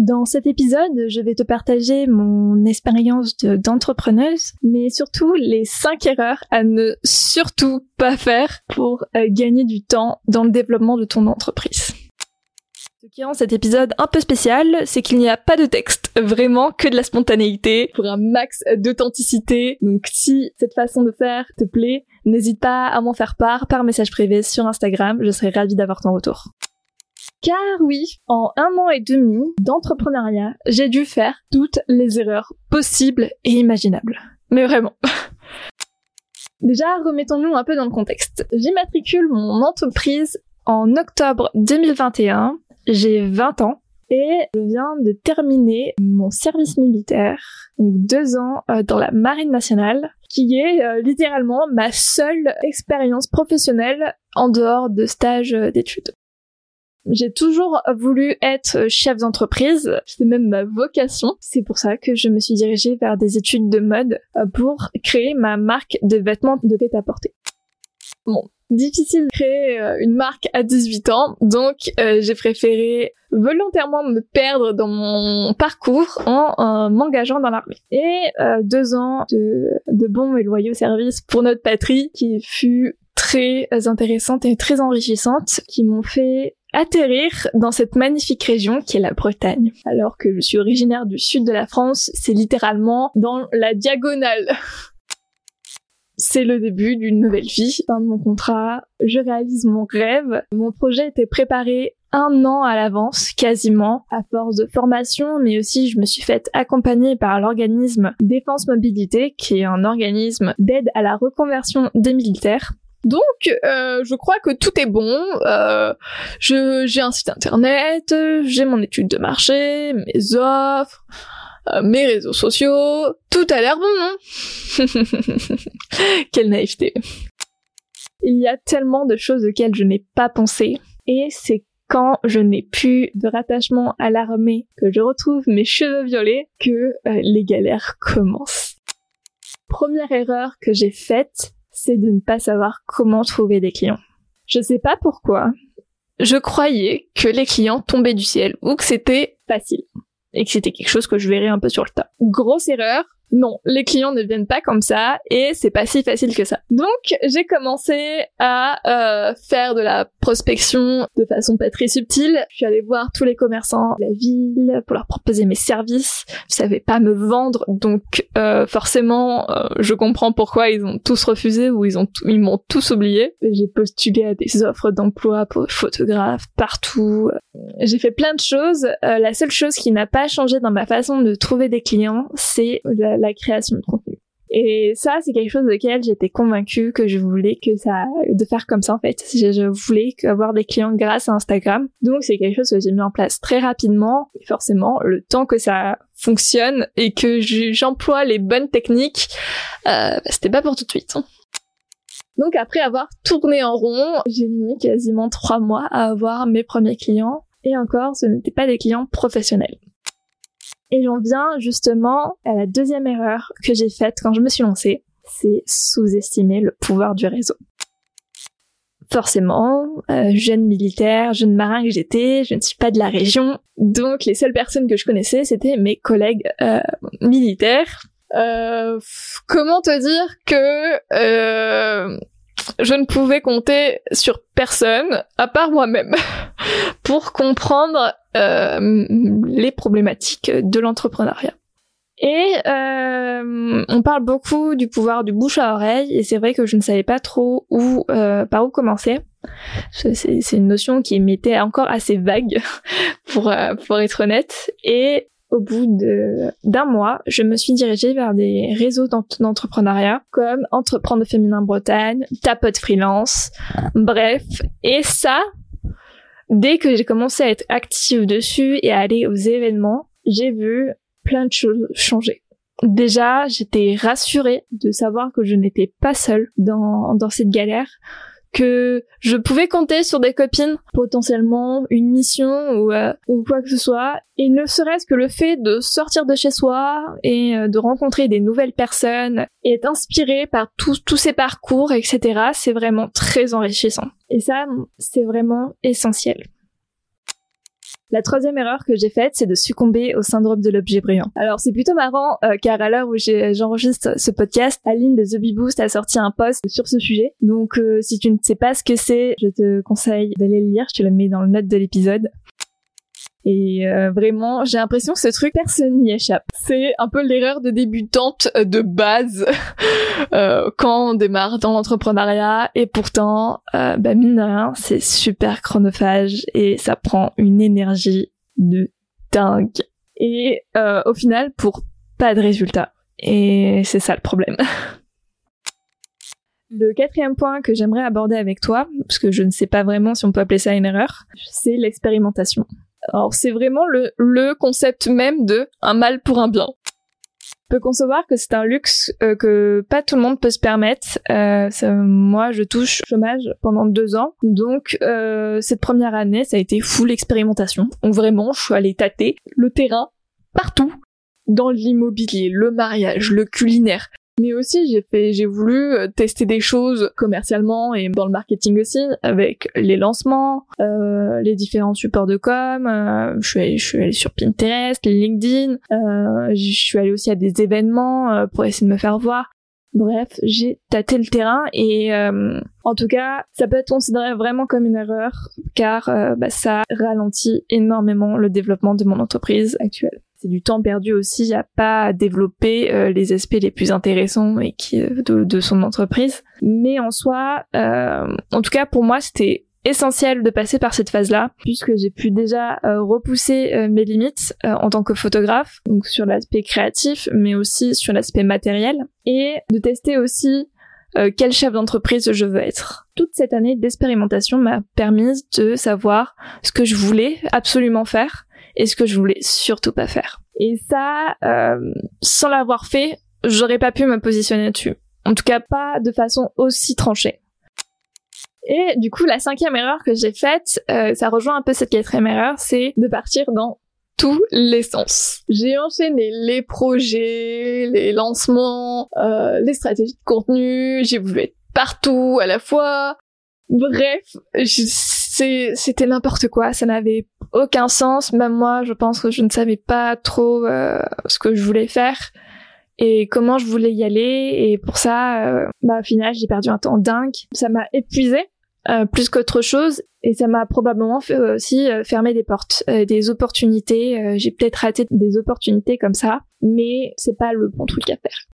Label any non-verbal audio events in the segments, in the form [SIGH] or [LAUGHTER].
Dans cet épisode, je vais te partager mon expérience d'entrepreneuse, mais surtout les 5 erreurs à ne surtout pas faire pour euh, gagner du temps dans le développement de ton entreprise. Ce qui rend cet épisode un peu spécial, c'est qu'il n'y a pas de texte, vraiment que de la spontanéité, pour un max d'authenticité. Donc si cette façon de faire te plaît, n'hésite pas à m'en faire part par message privé sur Instagram, je serai ravie d'avoir ton retour. Car oui, en un an et demi d'entrepreneuriat, j'ai dû faire toutes les erreurs possibles et imaginables. Mais vraiment. [LAUGHS] Déjà, remettons-nous un peu dans le contexte. J'immatricule mon entreprise en octobre 2021. J'ai 20 ans et je viens de terminer mon service militaire, donc deux ans euh, dans la marine nationale, qui est euh, littéralement ma seule expérience professionnelle en dehors de stage euh, d'études. J'ai toujours voulu être chef d'entreprise, c'est même ma vocation. C'est pour ça que je me suis dirigée vers des études de mode euh, pour créer ma marque de vêtements de prêt-à-porter. Bon, difficile de créer euh, une marque à 18 ans, donc euh, j'ai préféré volontairement me perdre dans mon parcours en m'engageant dans l'armée. Et deux ans de, de bons et loyaux services pour notre patrie qui fut très intéressante et très enrichissante, qui m'ont fait atterrir dans cette magnifique région qui est la Bretagne. Alors que je suis originaire du sud de la France, c'est littéralement dans la diagonale. C'est le début d'une nouvelle vie. Fin de mon contrat, je réalise mon rêve. Mon projet était préparé un an à l'avance, quasiment, à force de formation, mais aussi je me suis faite accompagner par l'organisme Défense Mobilité, qui est un organisme d'aide à la reconversion des militaires. Donc, euh, je crois que tout est bon. Euh, j'ai un site internet, j'ai mon étude de marché, mes offres, euh, mes réseaux sociaux. Tout a l'air bon, non [LAUGHS] Quelle naïveté. Il y a tellement de choses auxquelles je n'ai pas pensé. Et c'est quand je n'ai plus de rattachement à l'armée, que je retrouve mes cheveux violets, que euh, les galères commencent. Première erreur que j'ai faite, c'est de ne pas savoir comment trouver des clients. Je sais pas pourquoi. Je croyais que les clients tombaient du ciel ou que c'était facile et que c'était quelque chose que je verrais un peu sur le tas. Grosse erreur, non, les clients ne viennent pas comme ça et c'est pas si facile que ça. Donc j'ai commencé à euh, faire de la prospection de façon pas très subtile. Je suis allée voir tous les commerçants de la ville pour leur proposer mes services. Je savais pas me vendre, donc euh, forcément euh, je comprends pourquoi ils ont tous refusé ou ils ont ils m'ont tous oublié. J'ai postulé à des offres d'emploi pour photographes partout. J'ai fait plein de choses. la seule chose qui n'a pas changé dans ma façon de trouver des clients, c'est la, la création de contenu. Et ça, c'est quelque chose auquel j'étais convaincue que je voulais que ça, de faire comme ça en fait. Je, voulais avoir des clients grâce à Instagram. Donc c'est quelque chose que j'ai mis en place très rapidement. Et forcément, le temps que ça fonctionne et que j'emploie les bonnes techniques, euh, bah, c'était pas pour tout de suite. Hein. Donc après avoir tourné en rond, j'ai mis quasiment trois mois à avoir mes premiers clients. Et encore, ce n'étaient pas des clients professionnels. Et j'en viens justement à la deuxième erreur que j'ai faite quand je me suis lancée, c'est sous-estimer le pouvoir du réseau. Forcément, euh, jeune militaire, jeune marin que j'étais, je ne suis pas de la région, donc les seules personnes que je connaissais, c'était mes collègues euh, militaires. Euh, comment te dire que euh, je ne pouvais compter sur personne à part moi-même [LAUGHS] pour comprendre euh, les problématiques de l'entrepreneuriat. Et euh, on parle beaucoup du pouvoir du bouche à oreille, et c'est vrai que je ne savais pas trop où, euh, par où commencer. C'est une notion qui m'était encore assez vague, [LAUGHS] pour, euh, pour être honnête. Et au bout d'un mois, je me suis dirigée vers des réseaux d'entrepreneuriat comme Entreprendre Féminin Bretagne, Tapote Freelance, bref. Et ça, dès que j'ai commencé à être active dessus et à aller aux événements, j'ai vu plein de choses changer. Déjà, j'étais rassurée de savoir que je n'étais pas seule dans, dans cette galère, que je pouvais compter sur des copines, potentiellement une mission ou, euh, ou quoi que ce soit, et ne serait-ce que le fait de sortir de chez soi et euh, de rencontrer des nouvelles personnes et être inspiré par tous tous ces parcours, etc., c'est vraiment très enrichissant. Et ça, c'est vraiment essentiel. La troisième erreur que j'ai faite, c'est de succomber au syndrome de l'objet brillant. Alors c'est plutôt marrant euh, car à l'heure où j'enregistre ce podcast, Aline de The Bee Boost a sorti un post sur ce sujet. Donc euh, si tu ne sais pas ce que c'est, je te conseille d'aller le lire, je te le mets dans le note de l'épisode. Et euh, vraiment, j'ai l'impression que ce truc, personne n'y échappe. C'est un peu l'erreur de débutante de base [LAUGHS] euh, quand on démarre dans l'entrepreneuriat. Et pourtant, euh, bah mine de rien, c'est super chronophage et ça prend une énergie de dingue. Et euh, au final, pour pas de résultat. Et c'est ça le problème. [LAUGHS] Le quatrième point que j'aimerais aborder avec toi, parce que je ne sais pas vraiment si on peut appeler ça une erreur, c'est l'expérimentation. Alors c'est vraiment le, le concept même de un mal pour un bien. On peut concevoir que c'est un luxe euh, que pas tout le monde peut se permettre. Euh, moi, je touche chômage pendant deux ans, donc euh, cette première année, ça a été full expérimentation. Donc vraiment, je suis allée tâter le terrain partout, dans l'immobilier, le mariage, le culinaire, mais aussi j'ai fait j'ai voulu euh, tester des choses commercialement et dans le marketing aussi avec les lancements euh, les différents supports de com euh, je suis allée, je suis allée sur Pinterest LinkedIn euh, je suis allée aussi à des événements euh, pour essayer de me faire voir. Bref, j'ai tâté le terrain et en tout cas, ça peut être considéré vraiment comme une erreur car bah, ça ralentit énormément le développement de mon entreprise actuelle c'est du temps perdu aussi à pas développer euh, les aspects les plus intéressants et qui euh, de, son entreprise. Mais en soi, euh, en tout cas pour moi, c'était essentiel de passer par cette phase-là, puisque j'ai pu déjà repousser mes limites en tant que photographe, donc sur l'aspect créatif, mais aussi sur l'aspect matériel, et de tester aussi quel chef d'entreprise je veux être. Toute cette année d'expérimentation m'a permis de savoir ce que je voulais absolument faire et ce que je voulais surtout pas faire. Et ça, euh, sans l'avoir fait, j'aurais pas pu me positionner dessus. En tout cas, pas de façon aussi tranchée. Et du coup, la cinquième erreur que j'ai faite, euh, ça rejoint un peu cette quatrième erreur, c'est de partir dans tous les sens. J'ai enchaîné les projets, les lancements, euh, les stratégies de contenu, j'ai voulu être partout à la fois. Bref, c'était n'importe quoi, ça n'avait aucun sens. Même moi, je pense que je ne savais pas trop euh, ce que je voulais faire et comment je voulais y aller. Et pour ça, euh, bah, au final, j'ai perdu un temps dingue. Ça m'a épuisé euh, plus qu'autre chose et ça m'a probablement fait aussi fermer des portes, des opportunités. j'ai peut-être raté des opportunités comme ça, mais c'est pas le bon truc à faire.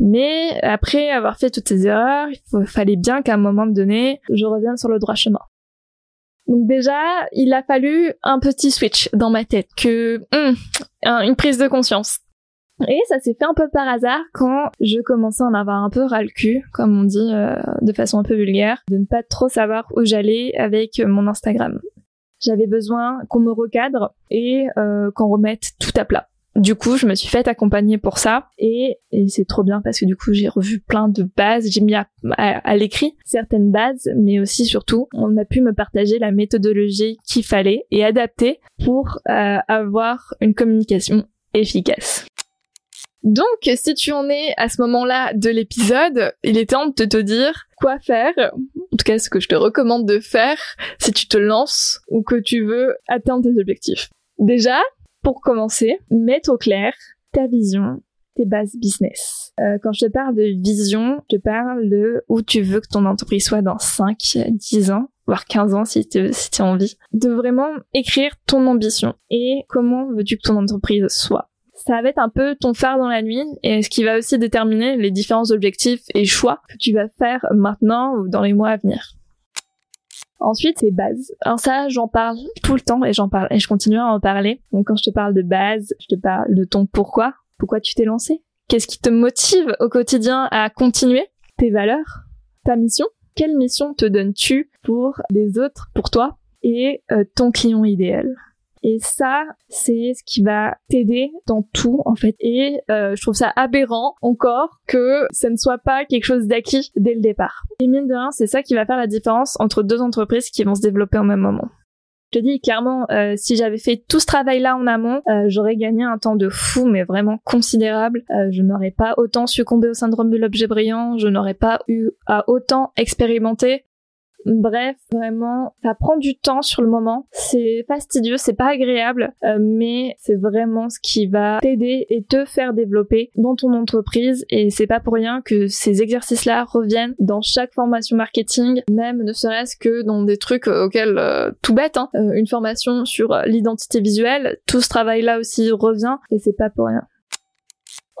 Mais après avoir fait toutes ces erreurs, il fallait bien qu'à un moment donné, je revienne sur le droit chemin. Donc déjà, il a fallu un petit switch dans ma tête, que hum, une prise de conscience. Et ça s'est fait un peu par hasard quand je commençais à en avoir un peu ras le cul, comme on dit euh, de façon un peu vulgaire, de ne pas trop savoir où j'allais avec mon Instagram. J'avais besoin qu'on me recadre et euh, qu'on remette tout à plat. Du coup, je me suis fait accompagner pour ça et, c'est trop bien parce que du coup, j'ai revu plein de bases, j'ai mis à, l'écrit certaines bases, mais aussi surtout, on a pu me partager la méthodologie qu'il fallait et adapter pour euh, avoir une communication efficace. Donc, si tu en es à ce moment-là de l'épisode, il est temps de te dire quoi faire, en tout cas ce que je te recommande de faire si tu te lances ou que tu veux atteindre tes objectifs. Déjà, pour commencer, mettre au clair ta vision, tes bases business. Euh, quand je te parle de vision, je te parle de où tu veux que ton entreprise soit dans 5, 10 ans, voire 15 ans si tu si as envie. De vraiment écrire ton ambition et comment veux-tu que ton entreprise soit. Ça va être un peu ton phare dans la nuit et ce qui va aussi déterminer les différents objectifs et choix que tu vas faire maintenant ou dans les mois à venir. Ensuite, c'est base. Alors ça, j'en parle tout le temps et j'en parle et je continuerai à en parler. Donc quand je te parle de base, je te parle de ton pourquoi. Pourquoi tu t'es lancé Qu'est-ce qui te motive au quotidien à continuer? Tes valeurs? Ta mission? Quelle mission te donnes-tu pour les autres, pour toi et euh, ton client idéal? Et ça, c'est ce qui va t'aider dans tout, en fait. Et euh, je trouve ça aberrant encore que ça ne soit pas quelque chose d'acquis dès le départ. Et mine de rien, c'est ça qui va faire la différence entre deux entreprises qui vont se développer au même moment. Je te dis clairement, euh, si j'avais fait tout ce travail-là en amont, euh, j'aurais gagné un temps de fou, mais vraiment considérable. je n'aurais pas autant succombé au syndrome de l'objet brillant, je n'aurais pas eu à autant expérimenter Bref, vraiment, ça prend du temps sur le moment. C'est fastidieux, c'est pas agréable, euh, mais c'est vraiment ce qui va t'aider et te faire développer dans ton entreprise. Et c'est pas pour rien que ces exercices-là reviennent dans chaque formation marketing, même ne serait-ce que dans des trucs auxquels euh, tout bête, hein, euh, une formation sur l'identité visuelle, tout ce travail-là aussi revient et c'est pas pour rien.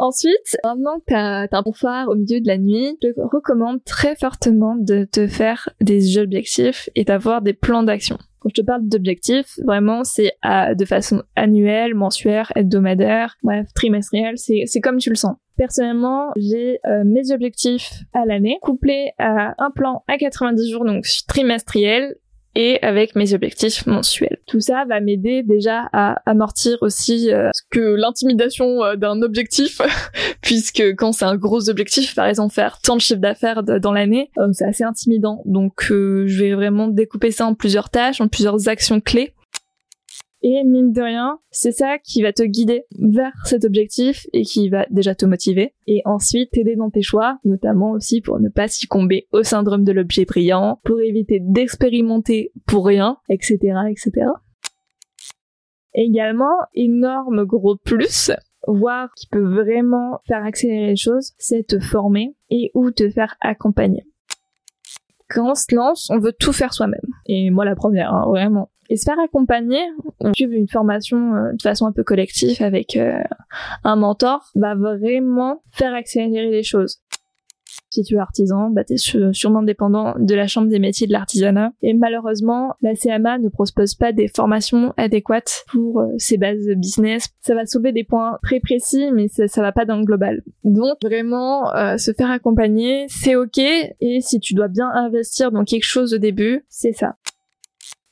Ensuite, maintenant que t'as un bon phare au milieu de la nuit, je te recommande très fortement de te faire des objectifs et d'avoir des plans d'action. Quand je te parle d'objectifs, vraiment, c'est de façon annuelle, mensuelle, hebdomadaire, bref, trimestrielle, c'est comme tu le sens. Personnellement, j'ai euh, mes objectifs à l'année couplés à un plan à 90 jours, donc trimestriel, et avec mes objectifs mensuels. Tout ça va m'aider déjà à amortir aussi euh, que l'intimidation euh, d'un objectif, [LAUGHS] puisque quand c'est un gros objectif, par exemple faire tant de chiffre d'affaires dans l'année, euh, c'est assez intimidant. Donc je vais vraiment découper ça en plusieurs tâches, en plusieurs actions clés et mine de rien, c'est ça qui va te guider vers cet objectif et qui va déjà te motiver. Et ensuite t'aider dans tes choix, notamment aussi pour ne pas succomber au syndrome de l'objet brillant, pour éviter d'expérimenter pour rien, etc., etc. Également, énorme gros plus, voire qui peut vraiment faire accélérer les choses, c'est te former et ou te faire accompagner quand on se lance, on veut tout faire soi-même. Et moi la première, hein, vraiment. Et se faire accompagner, suivre une formation euh, de façon un peu collective avec euh, un mentor, va vraiment faire accélérer les choses. Si tu es artisan, bah, tu es sûrement dépendant de la Chambre des métiers de l'artisanat. Et malheureusement, la CMA ne propose pas des formations adéquates pour ses euh, bases business. Ça va soulever des points très précis, mais ça, ça va pas dans le global. Donc vraiment, se faire accompagner, c'est ok. Et si tu dois bien investir dans quelque chose au début, c'est ça.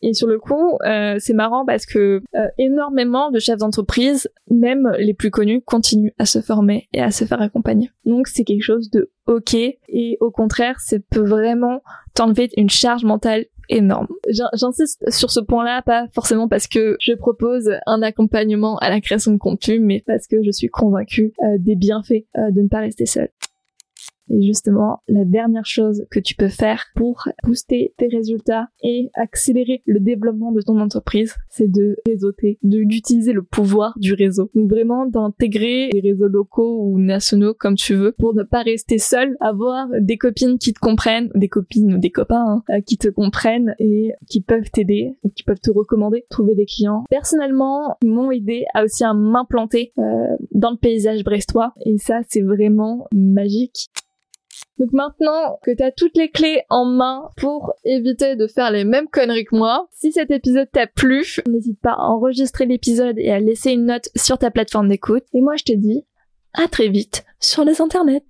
Et sur le coup, euh, c'est marrant parce que euh, énormément de chefs d'entreprise, même les plus connus, continuent à se former et à se faire accompagner. Donc c'est quelque chose de ok et au contraire, ça peut vraiment t'enlever une charge mentale énorme. J'insiste sur ce point-là, pas forcément parce que je propose un accompagnement à la création de contenu, mais parce que je suis convaincue euh, des bienfaits de ne pas rester seule. Et justement, la dernière chose que tu peux faire pour booster tes résultats et accélérer le développement de ton entreprise, c'est de réseauter, d'utiliser le pouvoir du réseau. Donc vraiment d'intégrer les réseaux locaux ou nationaux comme tu veux pour ne pas rester seul, avoir des copines qui te comprennent, des copines ou des copains hein, qui te comprennent et qui peuvent t'aider, qui peuvent te recommander, trouver des clients. Personnellement, m'ont aidé à aussi à m'implanter euh, dans le paysage brestois et ça c'est vraiment magique. Donc maintenant que tu as toutes les clés en main pour éviter de faire les mêmes conneries que moi, si cet épisode t'a plu, n'hésite pas à enregistrer l'épisode et à laisser une note sur ta plateforme d'écoute. Et moi je te dis à très vite sur les internets.